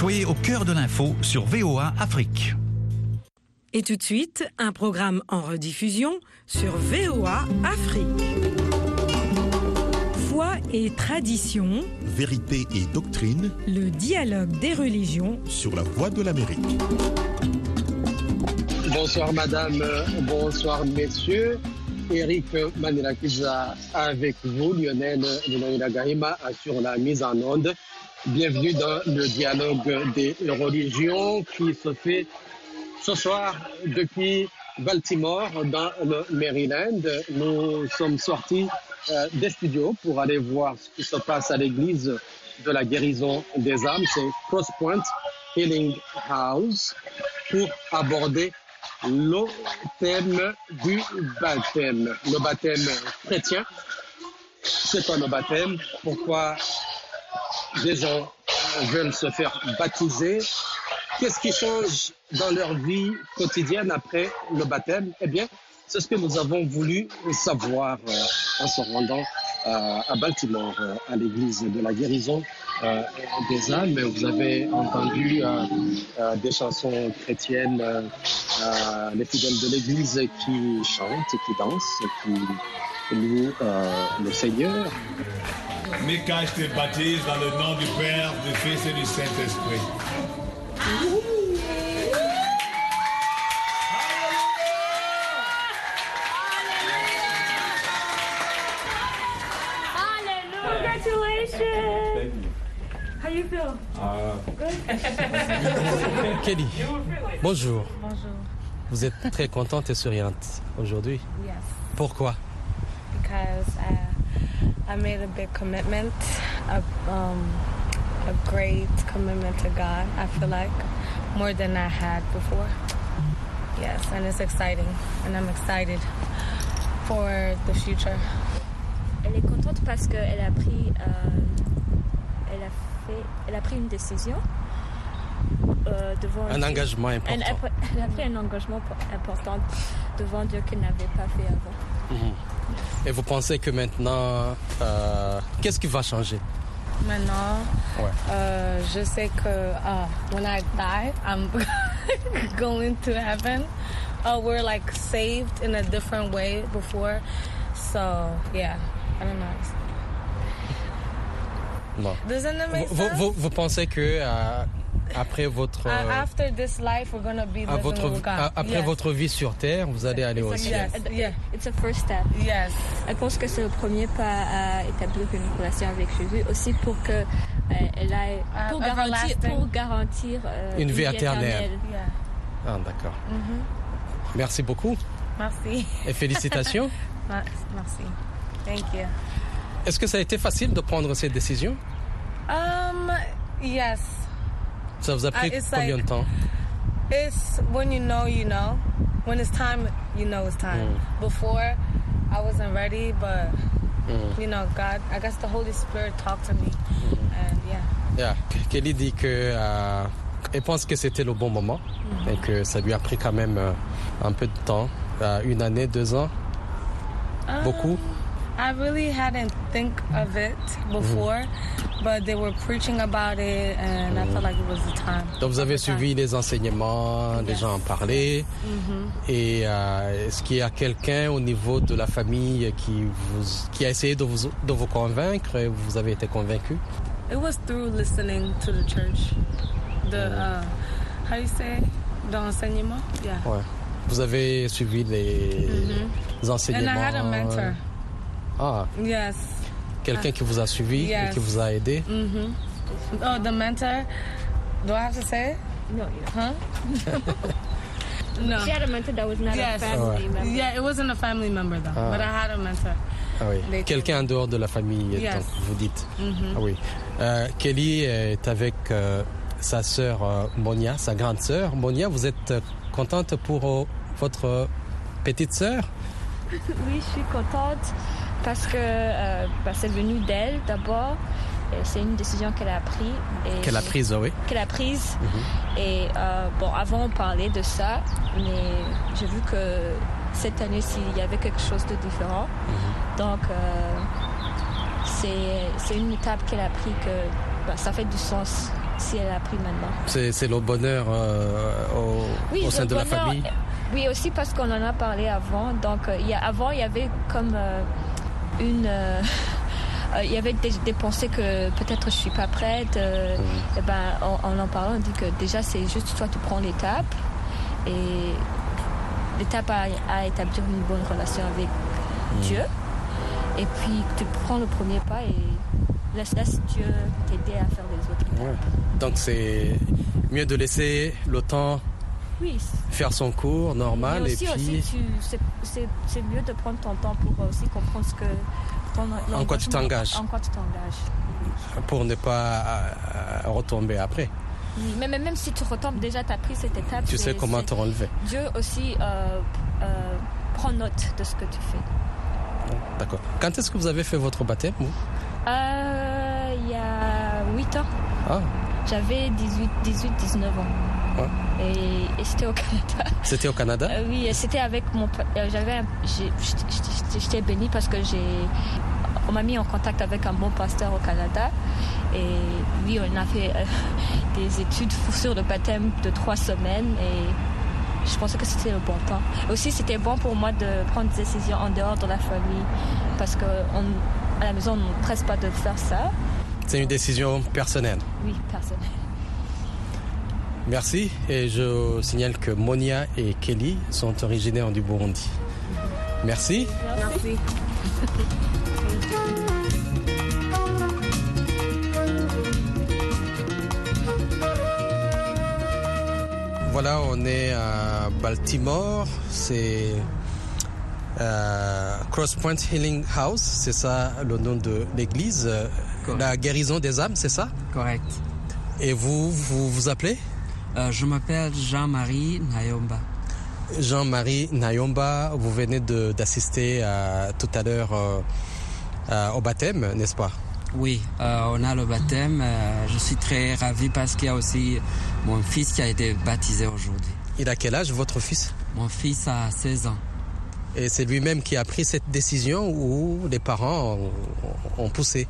Soyez au cœur de l'info sur VOA Afrique. Et tout de suite, un programme en rediffusion sur VOA Afrique. Foi et tradition, Vérité et doctrine le dialogue des religions sur la voie de l'Amérique. Bonsoir madame, bonsoir messieurs. Eric Manirakiza avec vous, Lionel Gahima sur la mise en onde. Bienvenue dans le dialogue des religions qui se fait ce soir depuis Baltimore dans le Maryland. Nous sommes sortis euh, des studios pour aller voir ce qui se passe à l'église de la guérison des âmes. C'est Cross Point Healing House pour aborder le thème du baptême, le baptême chrétien. C'est quoi le baptême? Pourquoi des gens veulent se faire baptiser Qu'est-ce qui change dans leur vie quotidienne après le baptême? Eh bien, c'est ce que nous avons voulu savoir euh, en se rendant euh, à Baltimore, euh, à l'église de la guérison euh, des âmes. Vous avez entendu euh, euh, des chansons chrétiennes, les fidèles de l'église qui chantent, qui dansent, qui louent euh, le Seigneur. Mika, je te baptise dans le nom du Père, du Fils et du Saint-Esprit. Congratulations! How you feel? Kelly, bonjour. Bonjour. Vous êtes très contente et souriante aujourd'hui. Yes, Pourquoi? I, I made a big commitment, a, um, a great commitment to God. I feel like more than I had before. Yes, and it's exciting, and I'm excited for the future. Elle est contente parce qu'elle a pris, euh, elle a fait, elle a pris une décision euh, devant Un Dieu. engagement Elle, important. Elle a pris un engagement po- important devant Dieu qu'elle n'avait pas fait avant. Et vous pensez que maintenant, euh, qu'est-ce qui va changer? Maintenant, Ouais. euh, je sais que uh, when I die, I'm going to heaven. Uh, we're like saved in a different way before. So, yeah, I don't know. Non. Doesn't that make Vous, sense? vous- vous pensez que euh, après votre Uh, euh, after this life, we're gonna be votre, God. après yes. votre vie sur terre, vous allez aller au It's ciel. a- Yeah. It's a first step. Yes. Elle pense que c'est le premier pas à établir une relation avec Jésus, aussi pour que euh, elle aille, Uh, pour garantir, everlasting. pour garantir euh, Une vie éternelle. Yeah. Ah, d'accord. Mm-hmm. Merci beaucoup Merci. et félicitations. Merci. Thank you. Est-ce que ça a été facile de prendre cette décision Um. Yes. Ça vous a pris Ah, it's combien like- de temps It's when you know, you know. When it's time, you know it's time. Before, I wasn't ready, but you know, God. I guess the Holy Spirit talked to me, and yeah. Yeah. Kelly dit que euh, elle pense que c'était le bon moment et que ça lui a pris quand même euh, un peu de temps, euh, une année, deux ans, beaucoup? I really hadn't think of it before, but they were preaching about it, and I felt like it was the time. Donc vous avez suivi les enseignements, les gens en parlaient. Et euh, est-ce qu'il y a quelqu'un au niveau de la famille qui vous qui a essayé de vous de vous convaincre? Et vous avez été convaincu? It was through listening to the church. The uh, how you say the enseignement? Yeah. Ouais. Vous avez suivi les, les And enseignements. I had a mentor. Ah, Yes. Quelqu'un qui vous a suivi et qui vous a aidé? Oh, the mentor. Do I have to say it? No, you Huh? no. She had a mentor that was not Yes. a family member. Yeah, it wasn't a family member though, Ah. but I had a mentor. Ah oui. Quelqu'un en dehors de la famille, Yes. donc vous dites. Ah oui. Euh, Kelly est avec euh, sa sœur euh, Monia, sa grande sœur. Monia, vous êtes contente pour euh, votre petite sœur? Oui, je suis contente parce que euh, bah, c'est venu d'elle d'abord. C'est une décision qu'elle a prise. qu'elle a prise, oui. Qu'elle a prise. Et euh, bon, avant on parlait de ça, mais j'ai vu que cette année-ci il y avait quelque chose de différent. Donc euh, c'est une étape qu'elle a pris que bah, ça fait du sens si elle a pris maintenant. C'est le bonheur au, sein de la famille Oui, aussi parce qu'on en a parlé avant. Donc, il y a, avant, il y avait comme une. il y avait des, pensées que peut-être je suis pas prête. et eh ben, en, en, parlant, on dit que déjà c'est juste toi tu prends l'étape et l'étape à, établir une bonne relation avec mm. Dieu. Et puis tu prends le premier pas et laisse, Dieu t'aider à faire les autres. Donc c'est mieux de laisser le temps faire son cours normal. aussi, et puis... c'est mieux de prendre ton temps pour aussi comprendre ce que en quoi tu t'engages. En quoi tu t'engages. Pour ne pas euh, retomber après. Mais même si tu retombes, déjà, tu as pris cette étape. Tu sais comment te relever. Dieu aussi euh, euh, prend note de ce que tu fais. D'accord. Quand est-ce que vous avez fait votre baptême euh, Il y a 8 ans. Ah. J'avais 18, 18, 19 ans. Et, c'était au Canada. C'était au Canada Oui, c'était avec mon. J'avais. J'étais bénie parce que j'ai. On m'a mis en contact avec un bon pasteur au Canada. Et oui, on a fait euh, des études sur le baptême de trois semaines et je pensais que c'était le bon temps. Aussi, c'était bon pour moi de prendre des décisions en dehors de la famille parce qu'à la maison, on ne presse pas de faire ça. C'est une décision personnelle Oui, personnelle. Merci et je signale que Monia et Kelly sont originaires du Burundi. Merci. Merci. Voilà, on est à Baltimore, c'est euh, Cross Point Healing House, c'est ça le nom de l'église, la guérison des âmes, c'est ça? Correct. Et vous, vous vous appelez? Euh, Je m'appelle Jean-Marie Nayomba. Jean-Marie Nayomba, vous venez d'assister tout à l'heure euh, au baptême, n'est-ce pas? Oui, euh, on a le baptême. Euh, je suis très ravi parce qu'il y a aussi mon fils qui a été baptisé aujourd'hui. Il a quel âge, votre fils? Mon fils a 16 ans. Et c'est lui-même qui a pris cette décision ou les parents ont, poussé?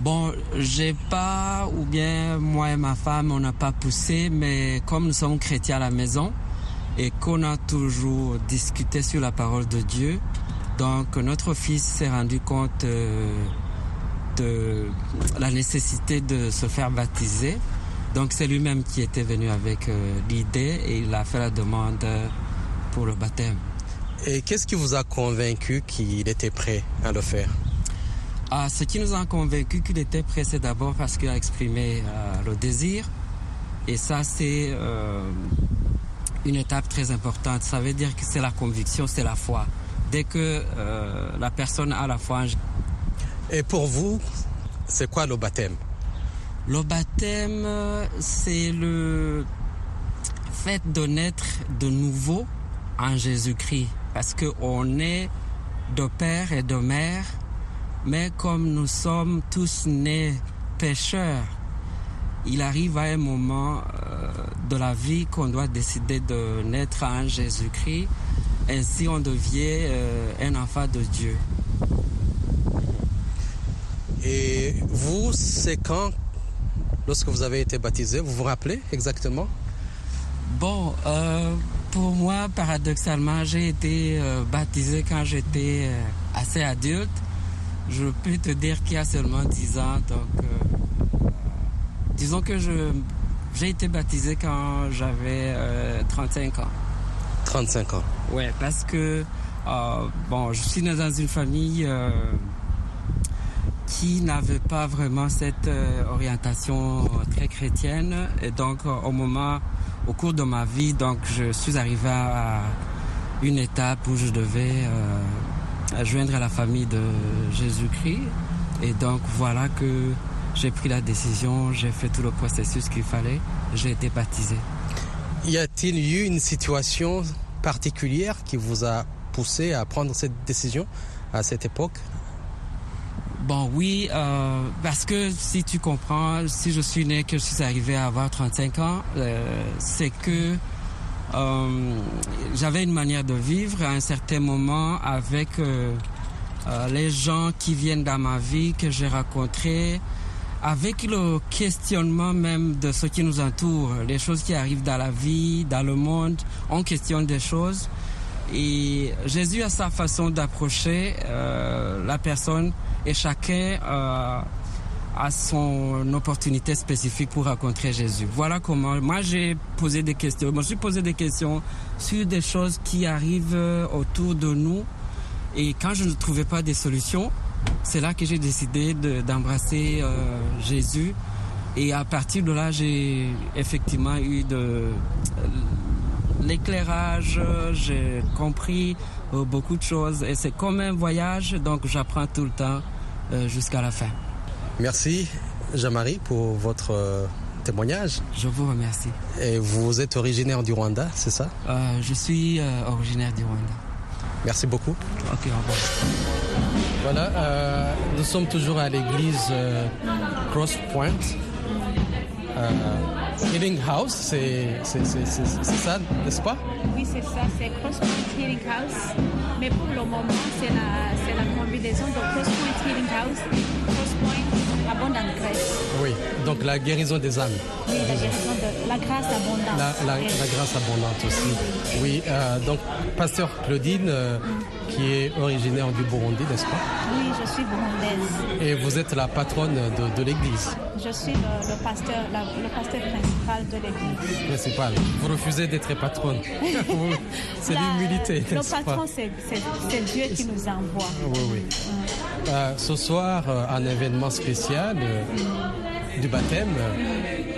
Bon, j'ai pas, ou bien moi et ma femme, on n'a pas poussé, mais comme nous sommes chrétiens à la maison et qu'on a toujours discuté sur la parole de Dieu, donc notre fils s'est rendu compte euh, de la nécessité de se faire baptiser. Donc c'est lui-même qui était venu avec euh, l'idée et il a fait la demande pour le baptême. Et qu'est-ce qui vous a convaincu qu'il était prêt à le faire? Ah, Ce qui nous a convaincu qu'il était prêt, c'est d'abord parce qu'il a exprimé euh, le désir. Et ça, c'est euh, une étape très importante. Ça veut dire que c'est la conviction, c'est la foi. Dès que la personne a la foi et pour vous, c'est quoi le baptême? Le baptême, c'est le fait de naître de nouveau en Jésus-Christ. Parce qu'on est de père et de mère, mais comme nous sommes tous nés pécheurs, il arrive à un moment euh, de la vie qu'on doit décider de naître en Jésus-Christ. Ainsi, on devient euh, un enfant de Dieu. Et vous, c'est quand, lorsque vous avez été baptisé, vous vous rappelez exactement? Bon, euh, pour moi, paradoxalement, j'ai été euh, baptisé quand j'étais euh, assez adulte. Je peux te dire qu'il y a seulement 10 ans. Donc, disons que j'ai été baptisé quand j'avais 35 ans. 35 ans Ouais, parce que, bon, je suis né dans une famille qui n'avait pas vraiment cette euh, orientation très chrétienne. Et donc, au moment, au cours de ma vie, donc, je suis arrivé à une étape où je devais euh, joindre la famille de Jésus-Christ. Et donc, voilà que j'ai pris la décision, j'ai fait tout le processus qu'il fallait, j'ai été baptisé. Y a-t-il eu une situation particulière qui vous a poussé à prendre cette décision à cette époque? Bon, oui, euh, parce que si tu comprends, si je suis né, que je suis arrivé à avoir 35 ans, euh, c'est que euh, j'avais une manière de vivre à un certain moment avec les gens qui viennent dans ma vie, que j'ai rencontrés, avec le questionnement même de ce qui nous entoure, les choses qui arrivent dans la vie, dans le monde, on questionne des choses. Et Jésus a sa façon d'approcher euh, la personne et chacun euh, a son opportunité spécifique pour rencontrer Jésus. Voilà comment moi j'ai posé des questions. Je me suis posé des questions sur des choses qui arrivent euh, autour de nous. Et quand je ne trouvais pas des solutions, c'est là que j'ai décidé d'embrasser euh, Jésus. Et à partir de là, j'ai effectivement eu de l'éclairage, j'ai compris euh, beaucoup de choses et c'est comme un voyage, donc j'apprends tout le temps euh, jusqu'à la fin. Merci Jean-Marie pour votre euh, témoignage. Je vous remercie. Et vous êtes originaire du Rwanda, c'est ça? Je suis originaire du Rwanda. Merci beaucoup. Ok, au revoir. Voilà, nous sommes toujours à l'église Cross Point. Healing House, c'est ça, n'est-ce pas? Oui, c'est ça, c'est Crosspoint Healing House. Mais pour le moment, c'est la, la combinaison de Crosspoint Healing House, Oui, donc la guérison des âmes. Oui, la guérison de la grâce abondante. La, la, grâce abondante aussi. Oui, euh, donc Pasteur Claudine, euh, qui est originaire du Burundi, n'est-ce pas? Oui, je suis burundaise. Et vous êtes la patronne de, de l'église Je suis le, pasteur, le pasteur principal de l'église. Principal. Vous refusez d'être patronne. c'est l'humilité, Le patron, c'est Dieu qui nous envoie. Oui, oui. Euh, ce soir, un événement spécial du baptême,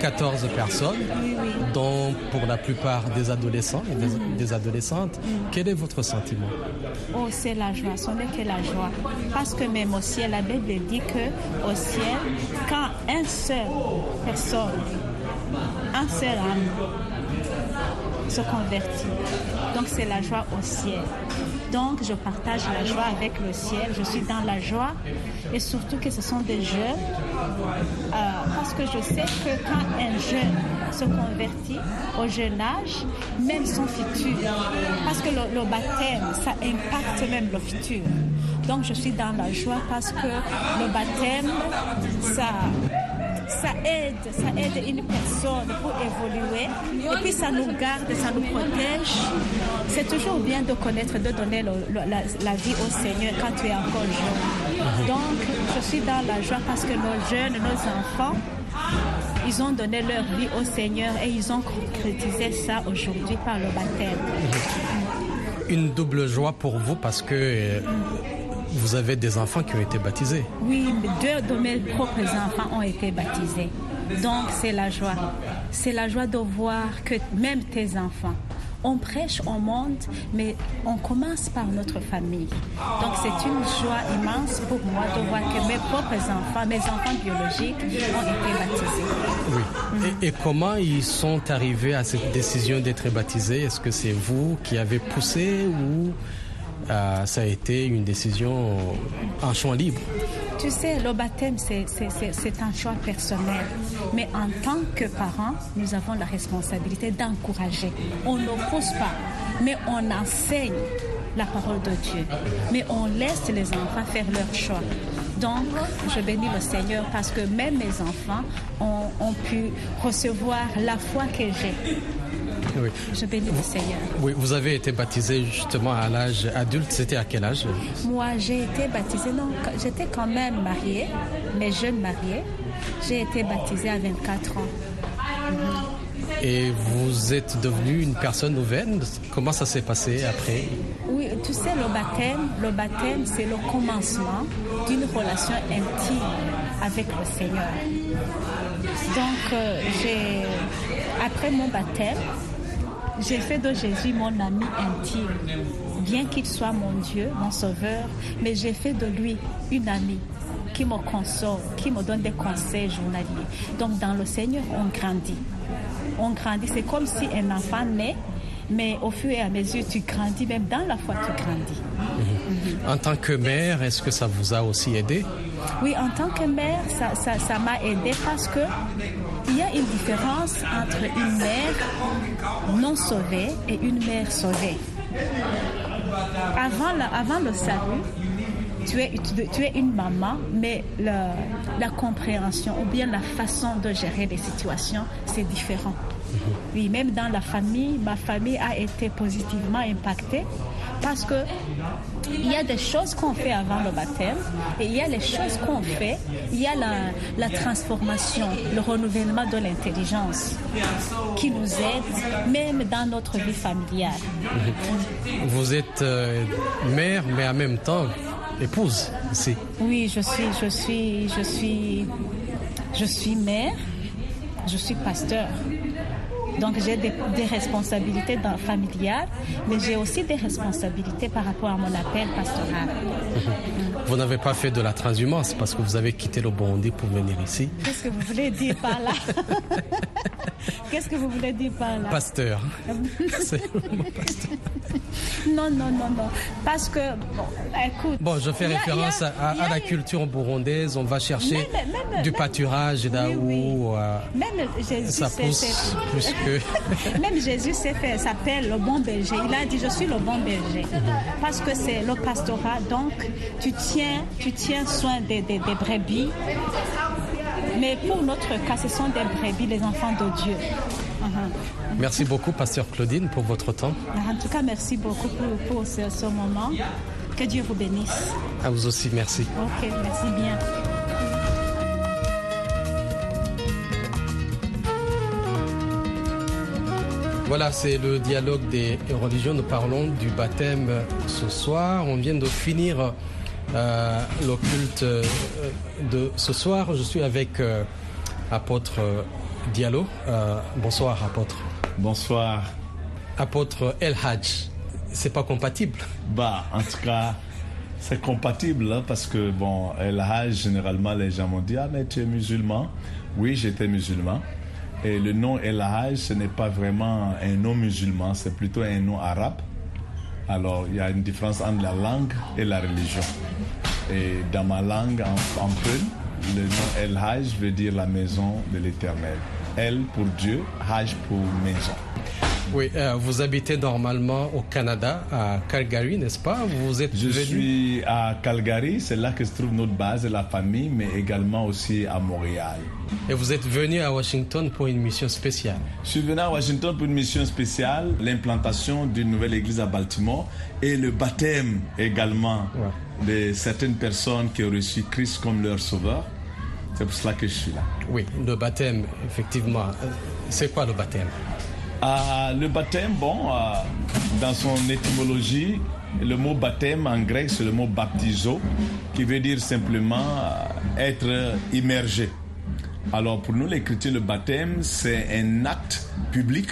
14 personnes, dont pour la plupart des adolescents et des, adolescentes. Quel est votre sentiment? Oh, c'est la joie, ce n'est que la joie. Parce que même au ciel, la Bible dit que au ciel, quand un seul personne, un seul âme se convertit, donc c'est la joie au ciel. Donc je partage la joie avec le ciel, je suis dans la joie et surtout que ce sont des jeunes euh, parce que je sais que quand un jeune se convertit au jeune âge, même son futur, parce que le, baptême, ça impacte même le futur. Donc je suis dans la joie parce que le baptême, ça ça aide, ça aide une personne pour évoluer. Et puis ça nous garde, ça nous protège. C'est toujours bien de connaître, de donner la, vie au Seigneur quand tu es encore jeune. Donc, je suis dans la joie parce que nos jeunes, nos enfants, ils ont donné leur vie au Seigneur et ils ont concrétisé ça aujourd'hui par le baptême. Une double joie pour vous parce que euh, vous avez des enfants qui ont été baptisés. Oui, deux de mes propres enfants ont été baptisés. Donc c'est la joie. C'est la joie de voir que même tes enfants, on prêche au monde, mais on commence par notre famille. Donc c'est une joie immense pour moi de voir que mes propres enfants, mes enfants biologiques ont été baptisés. Oui. Et, et, comment ils sont arrivés à cette décision d'être baptisés? Est-ce que c'est vous qui avez poussé ou euh, ça a été une décision en choix libre. Tu sais, le baptême, c'est un choix personnel. Mais en tant que parents, nous avons la responsabilité d'encourager. On ne pousse pas, mais on enseigne la parole de Dieu. Mais on laisse les enfants faire leur choix. Donc, je bénis le Seigneur parce que même mes enfants ont pu recevoir la foi que j'ai. Oui. Je bénis le Seigneur. Oui, vous avez été baptisé justement à l'âge adulte. C'était à quel âge? Moi, j'ai été baptisée, non, j'étais quand même mariée, mais jeune mariée. J'ai été baptisée à 24 ans. Et vous êtes devenue une personne nouvelle? Comment ça s'est passé après? Oui, tu sais, le baptême, le baptême, c'est le commencement d'une relation intime avec le Seigneur. Donc, euh, j'ai, après mon baptême, j'ai fait de Jésus mon ami intime. Bien qu'il soit mon Dieu, mon sauveur, mais j'ai fait de lui une amie qui me console, qui me donne des conseils journaliers. Donc dans le Seigneur, on grandit. On grandit. C'est comme si un enfant naît, mais au fur et à mesure, tu grandis, même dans la foi, tu grandis. Mhm. En tant que mère, est-ce que ça vous a aussi aidé? Oui, en tant que mère, ça m'a ça, m'a aidé parce que il y a une différence entre une mère non sauvée et une mère sauvée. Avant, avant le salut, tu es, tu, es une maman, mais la, la compréhension ou bien la façon de gérer les situations, c'est différent. Oui, même dans la famille, ma famille a été positivement impactée parce que il y a des choses qu'on fait avant le baptême et il y a les choses qu'on fait. Il y a la, la transformation, le renouvellement de l'intelligence qui nous aide même dans notre vie familiale. Vous êtes euh, mère, mais en même temps épouse aussi. Oui, je suis, je suis, je suis, je suis mère, je suis pasteur. Donc j'ai des, responsabilités dans, familiales, mais j'ai aussi des responsabilités par rapport à mon appel pastoral. Vous n'avez pas fait de la transhumance parce que vous avez quitté le Burundi pour venir ici. Qu'est-ce que vous voulez dire par là? Qu'est-ce que vous voulez dire par là? Pasteur. Non, non, non, non. Parce que, bon, écoute. Bon, je fais référence à, la culture burundaise. On va chercher du pâturage là où euh, même Jésus ça pousse plus que. même Jésus s'appelle le bon berger. Il a dit Je suis le bon berger. Parce que c'est le pastorat. Donc, tu tiens, tu tiens soin des, des, des brebis. Mais pour notre cas, ce sont des brebis, les enfants de Dieu. Uh-huh. Merci beaucoup, pasteur Claudine, pour votre temps. En tout cas, merci beaucoup pour, pour ce, ce, moment. Que Dieu vous bénisse. À vous aussi, merci. Ok, merci bien. Voilà, c'est le dialogue des religions. Nous parlons du baptême ce soir. On vient de finir euh, l'occulte euh, de ce soir. Je suis avec euh, apôtre Diallo. bonsoir, apôtre. Bonsoir. Apôtre El Hadj. C'est pas compatible? Bah, en tout cas, c'est compatible hein, parce que, bon, El Hadj, généralement, les gens m'ont dit Ah, mais tu es musulman. Oui, j'étais musulman. Et le nom El Hadj, ce n'est pas vraiment un nom musulman, c'est plutôt un nom arabe. Alors, il y a une différence entre la langue et la religion. Et dans ma langue, en, en le nom El Hajj veut dire la maison de l'éternel. El pour Dieu, Hajj pour maison. Oui, euh, vous habitez normalement au Canada, à Calgary, n'est-ce pas? Vous êtes Je suis à Calgary, c'est là que se trouve notre base et la famille, mais également aussi à Montréal. Et vous êtes venu à Washington pour une mission spéciale Je suis venu à Washington pour une mission spéciale, l'implantation d'une nouvelle église à Baltimore et le baptême également de certaines personnes qui ont reçu Christ comme leur sauveur. C'est pour cela que je suis là. Oui, le baptême, effectivement. C'est quoi le baptême? Ah, Le baptême, bon, ah, dans son étymologie, le mot baptême en grec, c'est le mot baptizo, qui veut dire simplement ah, être immergé. Alors pour nous les le baptême, c'est un acte public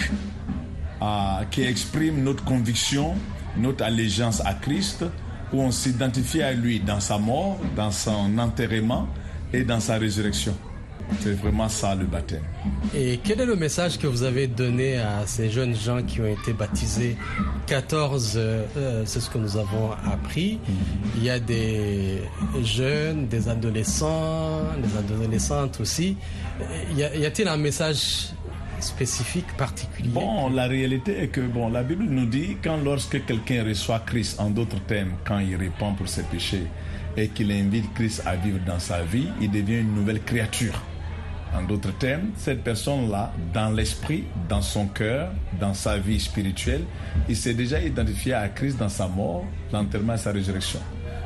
qui exprime notre conviction, notre allégeance à Christ, où on s'identifie à lui dans sa mort, dans son enterrement et dans sa résurrection. C'est vraiment ça le baptême. Et quel est le message que vous avez donné à ces jeunes gens qui ont été baptisés? 14, euh, euh, c'est ce que nous avons appris. Il y a des jeunes, des adolescents, des adolescentes aussi. Y a-t-il un message spécifique, particulier? Bon, la réalité est que bon, la Bible nous dit quand lorsque quelqu'un reçoit Christ, en d'autres termes, quand il répond pour ses péchés et qu'il invite Christ à vivre dans sa vie, il devient une nouvelle créature. En d'autres termes, cette personne-là, dans l'esprit, dans son cœur, dans sa vie spirituelle, il s'est déjà identifié à Christ dans sa mort, l'enterrement et sa résurrection.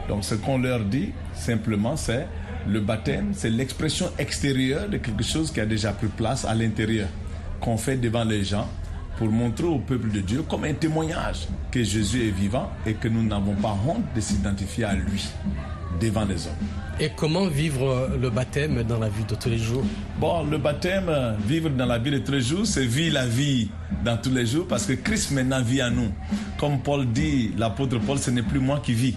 Donc ce qu'on leur dit simplement, c'est le baptême, c'est l'expression extérieure de quelque chose qui a déjà pris place à l'intérieur qu'on fait devant les gens pour montrer au peuple de Dieu comme un témoignage que Jésus est vivant et que nous n'avons pas honte de s'identifier à lui devant les hommes. Et comment vivre le baptême dans la vie de tous les jours? Bon, le baptême, vivre dans la vie de tous les jours, c'est vivre la vie dans tous les jours parce que Christ maintenant vit en nous. Comme Paul dit, l'apôtre Paul, ce n'est plus moi qui vis,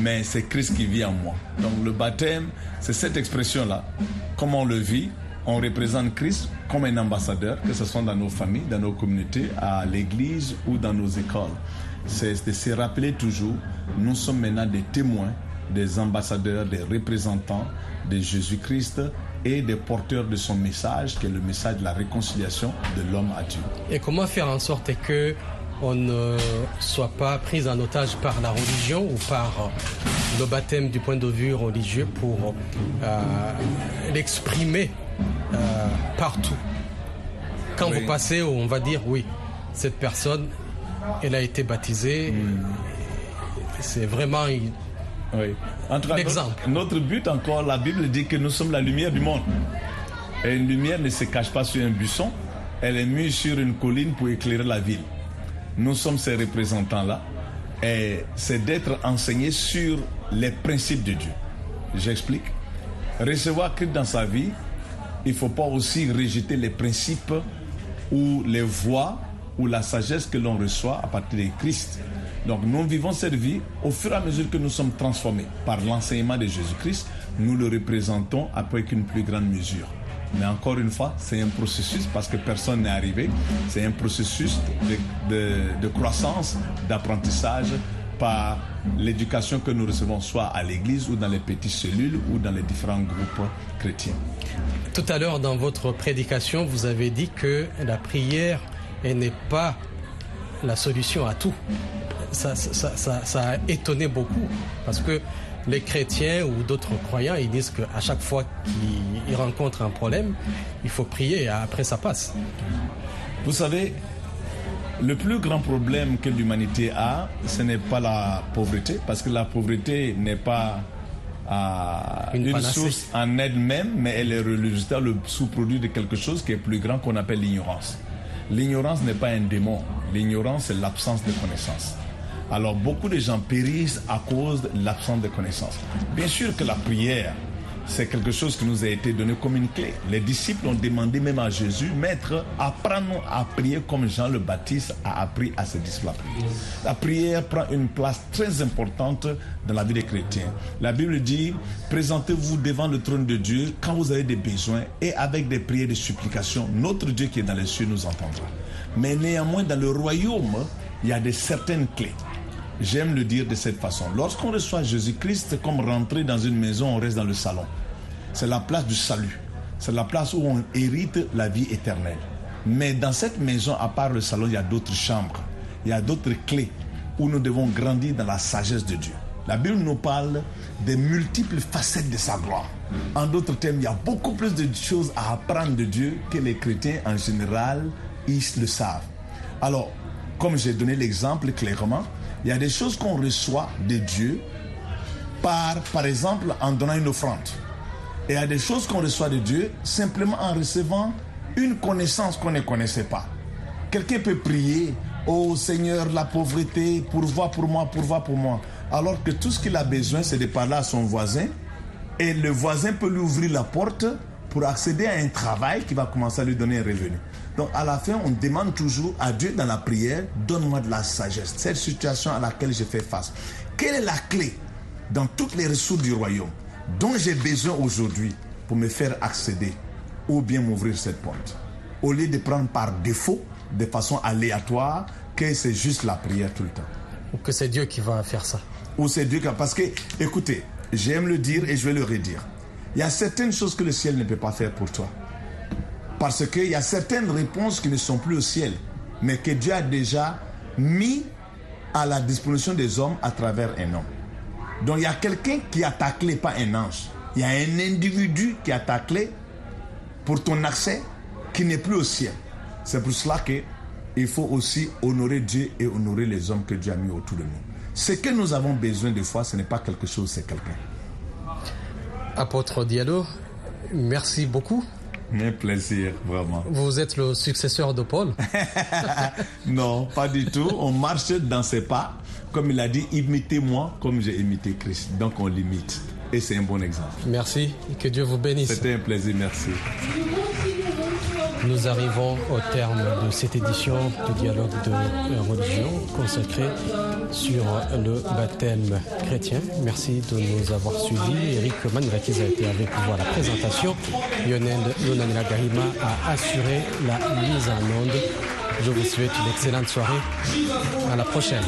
mais c'est Christ qui vit en moi. Donc le baptême, c'est cette expression-là. Comment on le vit? On représente Christ comme un ambassadeur, que ce soit dans nos familles, dans nos communautés, à l'église ou dans nos écoles. C'est de se rappeler toujours, nous sommes maintenant des témoins, des ambassadeurs, des représentants de Jésus-Christ et des porteurs de son message, qui est le message de la réconciliation de l'homme à Dieu. Et comment faire en sorte que on ne soit pas pris en otage par la religion ou par le baptême du point de vue religieux pour euh, l'exprimer euh, partout? Quand vous passez, on va dire oui, cette personne, elle a été baptisée. Hmm. C'est vraiment Oui. En tout cas. Notre, notre but encore, la Bible dit que nous sommes la lumière du monde. Et une lumière ne se cache pas sur un buisson, elle est mise sur une colline pour éclairer la ville. Nous sommes ces représentants-là. Et c'est d'être enseignés sur les principes de Dieu. J'explique. Recevoir Christ dans sa vie, il ne faut pas aussi rejeter les principes ou les voies ou la sagesse que l'on reçoit à partir de Christ. Donc nous vivons cette vie au fur et à mesure que nous sommes transformés par l'enseignement de Jésus-Christ, nous le représentons avec une plus grande mesure. Mais encore une fois, c'est un processus parce que personne n'est arrivé. C'est un processus de, de- croissance, d'apprentissage par l'éducation que nous recevons soit à l'église ou dans les petites cellules ou dans les différents groupes chrétiens. Tout à l'heure, dans votre prédication, vous avez dit que la prière n'est pas la solution à tout. Ça, ça- ça- ça- ça a étonné beaucoup parce que les chrétiens ou d'autres croyants, ils disent qu'à chaque fois qu'ils ils rencontrent un problème, il faut prier et après ça passe. Vous savez, le plus grand problème que l'humanité a, ce n'est pas la pauvreté, parce que la pauvreté n'est pas euh, Une source en elle-même, mais elle est le résultat, le sous-produit de quelque chose qui est plus grand qu'on appelle l'ignorance. L'ignorance n'est pas un démon, l'ignorance c'est l'absence de connaissance. Alors beaucoup de gens périssent à cause de l'absence de connaissance. Bien sûr que la prière, c'est quelque chose qui nous a été donné comme une clé. Les disciples ont demandé même à Jésus, Maître, apprends-nous à prier comme Jean le Baptiste a appris à ses disciples à prier. La prière prend une place très importante dans la vie des chrétiens. La Bible dit, présentez-vous devant le trône de Dieu quand vous avez des besoins et avec des prières de supplication, notre Dieu qui est dans les cieux nous entendra. Mais néanmoins, dans le royaume, il y a des certaines clés. J'aime le dire de cette façon. Lorsqu'on reçoit Jésus-Christ, comme rentrer dans une maison, on reste dans le salon. C'est la place du salut. C'est la place où on hérite la vie éternelle. Mais dans cette maison, à part le salon, il y a d'autres chambres. Il y a d'autres clés où nous devons grandir dans la sagesse de Dieu. La Bible nous parle des multiples facettes de sa gloire. En d'autres termes, il y a beaucoup plus de choses à apprendre de Dieu que les chrétiens en général, ils le savent. Alors, comme j'ai donné l'exemple clairement, il y a des choses qu'on reçoit de Dieu par, par exemple, en donnant une offrande. Et il y a des choses qu'on reçoit de Dieu simplement en recevant une connaissance qu'on ne connaissait pas. Quelqu'un peut prier, oh Seigneur, la pauvreté, pourvois pour moi, pourvois pour moi. Alors que tout ce qu'il a besoin, c'est de parler à son voisin. Et le voisin peut lui ouvrir la porte pour accéder à un travail qui va commencer à lui donner un revenu. Donc à la fin, on demande toujours à Dieu dans la prière, donne-moi de la sagesse. Cette situation à laquelle je fais face. Quelle est la clé dans toutes les ressources du royaume dont j'ai besoin aujourd'hui pour me faire accéder ou bien m'ouvrir cette porte? Au lieu de prendre par défaut, de façon aléatoire, que c'est juste la prière tout le temps. Ou que c'est Dieu qui va faire ça. Ou c'est Dieu qui a... Parce que, écoutez, j'aime le dire et je vais le redire. Il y a certaines choses que le ciel ne peut pas faire pour toi. Parce qu'il y a certaines réponses qui ne sont plus au ciel, mais que Dieu a déjà mis à la disposition des hommes à travers un homme. Donc il y a quelqu'un qui a ta clé, pas un ange. Il y a un individu qui a ta clé pour ton accès qui n'est plus au ciel. C'est pour cela que il faut aussi honorer Dieu et honorer les hommes que Dieu a mis autour de nous. Ce que nous avons besoin de foi, ce n'est pas quelque chose, c'est quelqu'un. Apôtre Diallo, merci beaucoup. Un plaisir, vraiment. Vous êtes le successeur de Paul. non, pas du tout. On marche dans ses pas. Comme il a dit, imitez-moi comme j'ai imité Christ. Donc on l'imite. Et c'est un bon exemple. Merci. Que Dieu vous bénisse. C'était un plaisir, merci. Nous arrivons au terme de cette édition de dialogue de religion consacrée sur le baptême chrétien. Merci de nous avoir suivis. Eric Manirakiz a été avec vous à la présentation. Lionel Lonanila Gahima a assuré la mise en onde. Je vous souhaite une excellente soirée. À la prochaine.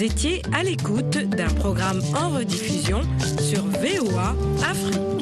Vous étiez à l'écoute d'un programme en rediffusion sur VOA Afrique.